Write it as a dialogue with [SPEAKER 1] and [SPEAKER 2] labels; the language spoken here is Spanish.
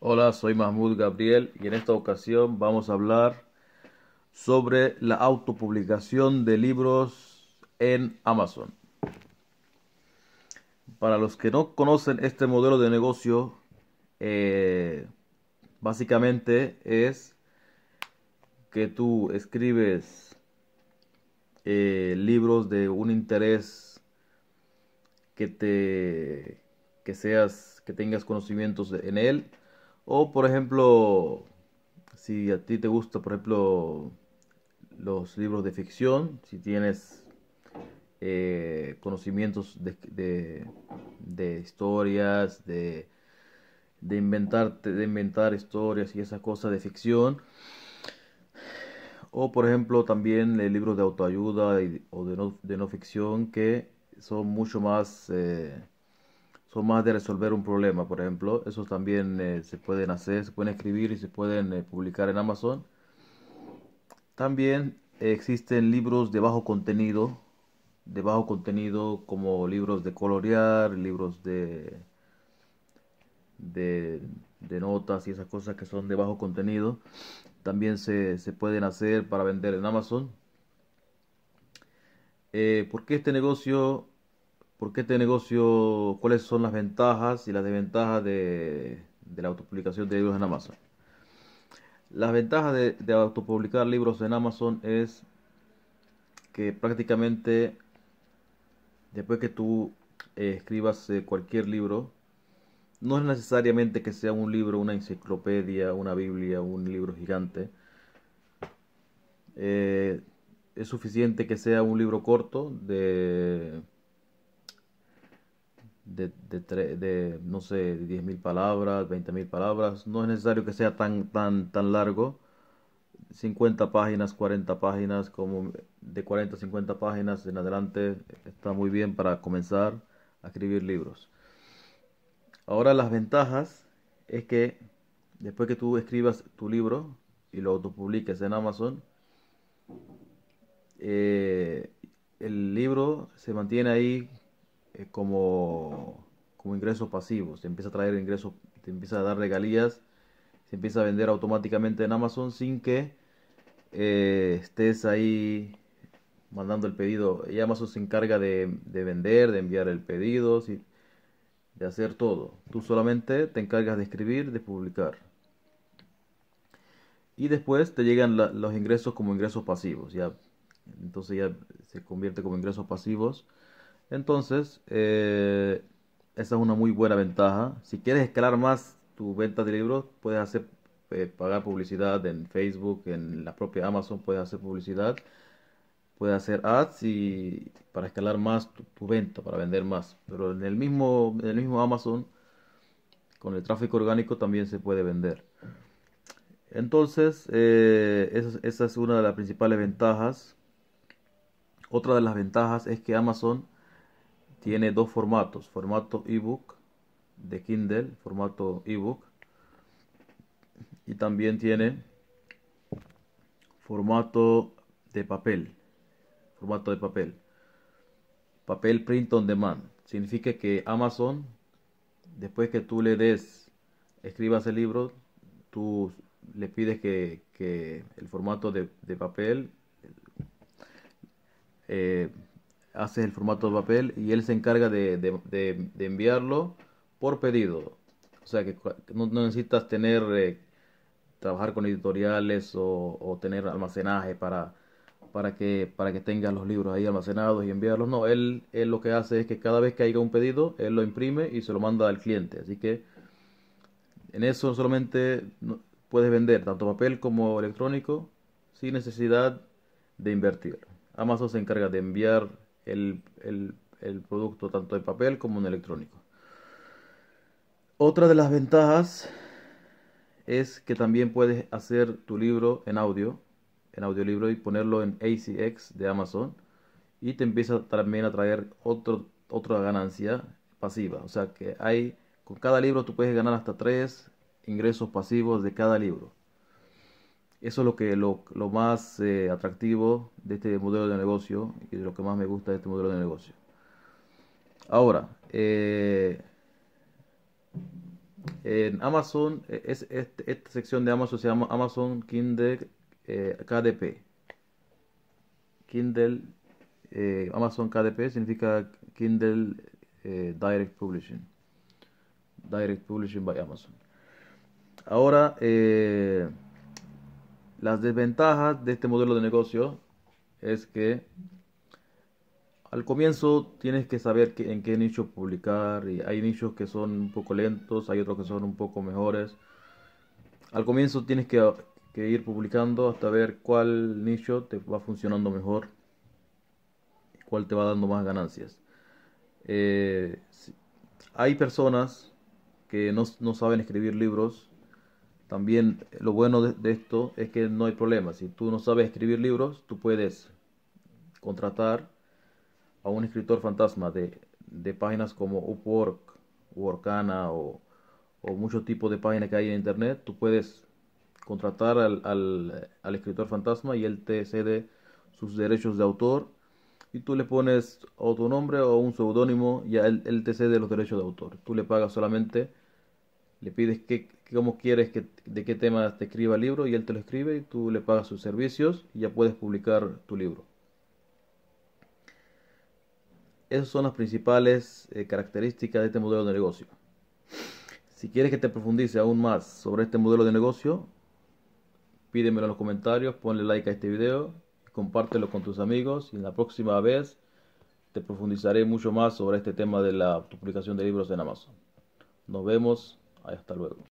[SPEAKER 1] Hola, soy Mahmoud Gabriel y en esta ocasión vamos a hablar sobre la autopublicación de libros en Amazon. Para los que no conocen este modelo de negocio, eh, básicamente es que tú escribes eh, libros de un interés que te que seas que tengas conocimientos en él o por ejemplo si a ti te gusta por ejemplo los libros de ficción si tienes eh, conocimientos de, de, historias de, de inventar de inventar historias y esas cosas de ficción. O por ejemplo también libros de autoayuda o de no, de no, ficción que son mucho más, eh, son más de resolver un problema, por ejemplo. Esos también eh, se pueden hacer, se pueden escribir y se pueden eh, publicar en Amazon. También existen libros de bajo contenido, de bajo contenido como libros de colorear, libros de, de, notas y esas cosas que son de bajo contenido también se, se pueden hacer para vender en Amazon. Eh, ¿Por qué este negocio? ¿Por qué este negocio? ¿Cuáles son las ventajas y las desventajas de, la autopublicación de libros en Amazon? Las ventajas de, de autopublicar libros en Amazon es que prácticamente después que tú eh, escribas eh, cualquier libro, no es necesariamente que sea un libro, una enciclopedia, una Biblia, un libro gigante. Eh, es suficiente que sea un libro corto de, de, de, no sé, 10.000 palabras, 20.000 palabras. No es necesario que sea tan, tan, tan largo. 50 páginas, 40 páginas, como de 40 a 50 páginas en adelante está muy bien para comenzar a escribir libros. Ahora las ventajas es que después que tú escribas tu libro y lo autopubliques en Amazon, eh, el libro se mantiene ahí eh, como, como ingreso pasivo, se empieza a traer ingresos, te empieza a dar regalías, se empieza a vender automáticamente en Amazon sin que eh, estés ahí mandando el pedido. Y Amazon se encarga de, de vender, de enviar el pedido. Si, de hacer todo. Tú solamente te encargas de escribir, de publicar. Y después te llegan los ingresos como ingresos pasivos. Ya, entonces ya se convierte como ingresos pasivos. Entonces, eh, esa es una muy buena ventaja. Si quieres escalar más tu venta de libros, puedes hacer eh, pagar publicidad en Facebook, en la propia Amazon, puedes hacer publicidad puede hacer ads y para escalar más tu, venta, para vender más. Pero en el mismo, en el mismo Amazon, con el tráfico orgánico también se puede vender. Entonces, eh, esa, es una de las principales ventajas. Otra de las ventajas es que Amazon tiene dos formatos, formato ebook de Kindle, formato ebook, y también tiene formato de papel formato de papel. Papel print on demand. Significa que Amazon, después que tú le des, escribas el libro, tú le pides que, el formato de, papel, eh, haces el formato de papel y él se encarga de, enviarlo por pedido. O sea que no, necesitas tener, eh, trabajar con editoriales o tener almacenaje para para que, para que tengan los libros ahí almacenados y enviarlos. No, él, él lo que hace es que cada vez que haya un pedido, él lo imprime y se lo manda al cliente. Así que en eso solamente puedes vender tanto papel como electrónico sin necesidad de invertir. Amazon se encarga de enviar el, el, producto tanto en papel como en electrónico. Otra de las ventajas es que también puedes hacer tu libro en audio en audiolibro y ponerlo en ACX de Amazon y te empieza también a traer otro, otra ganancia pasiva. O sea que hay, con cada libro tú puedes ganar hasta tres ingresos pasivos de cada libro. Eso es lo que lo, lo más eh, atractivo de este modelo de negocio y lo que más me gusta de este modelo de negocio. Ahora, eh, En Amazon, eh, es, este- esta sección de Amazon se llama Amazon Kindle KDP. Kindle, Amazon KDP significa Kindle Direct Publishing. Direct Publishing by Amazon. Ahora, las desventajas de este modelo de negocio es que al comienzo tienes que saber en qué nicho publicar y hay nichos que son un poco lentos, hay otros que son un poco mejores. Al comienzo tienes que, ir publicando hasta ver cuál nicho te va funcionando mejor, cuál te va dando más ganancias. Eh, hay personas que no saben escribir libros. También lo bueno de, esto es que no hay problema. Si tú no sabes escribir libros, tú puedes contratar a un escritor fantasma de, de páginas como Upwork, Workana o, o muchos tipos de páginas que hay en internet. Tú puedes contratar al, al, al escritor fantasma y él te cede sus derechos de autor y tú le pones o tu nombre o un seudónimo y él, él te cede los derechos de autor. Tú le pagas solamente, le pides que, cómo quieres que, de qué tema te escriba el libro y él te lo escribe y tú le pagas sus servicios y ya puedes publicar tu libro. Esas son las principales eh, características de este modelo de negocio. Si quieres que te profundice aún más sobre este modelo de negocio, pídemelo en los comentarios, ponle like a este video, compártelo con tus amigos y en la próxima vez te profundizaré mucho más sobre este tema de la publicación de libros en Amazon. Nos vemos, hasta luego.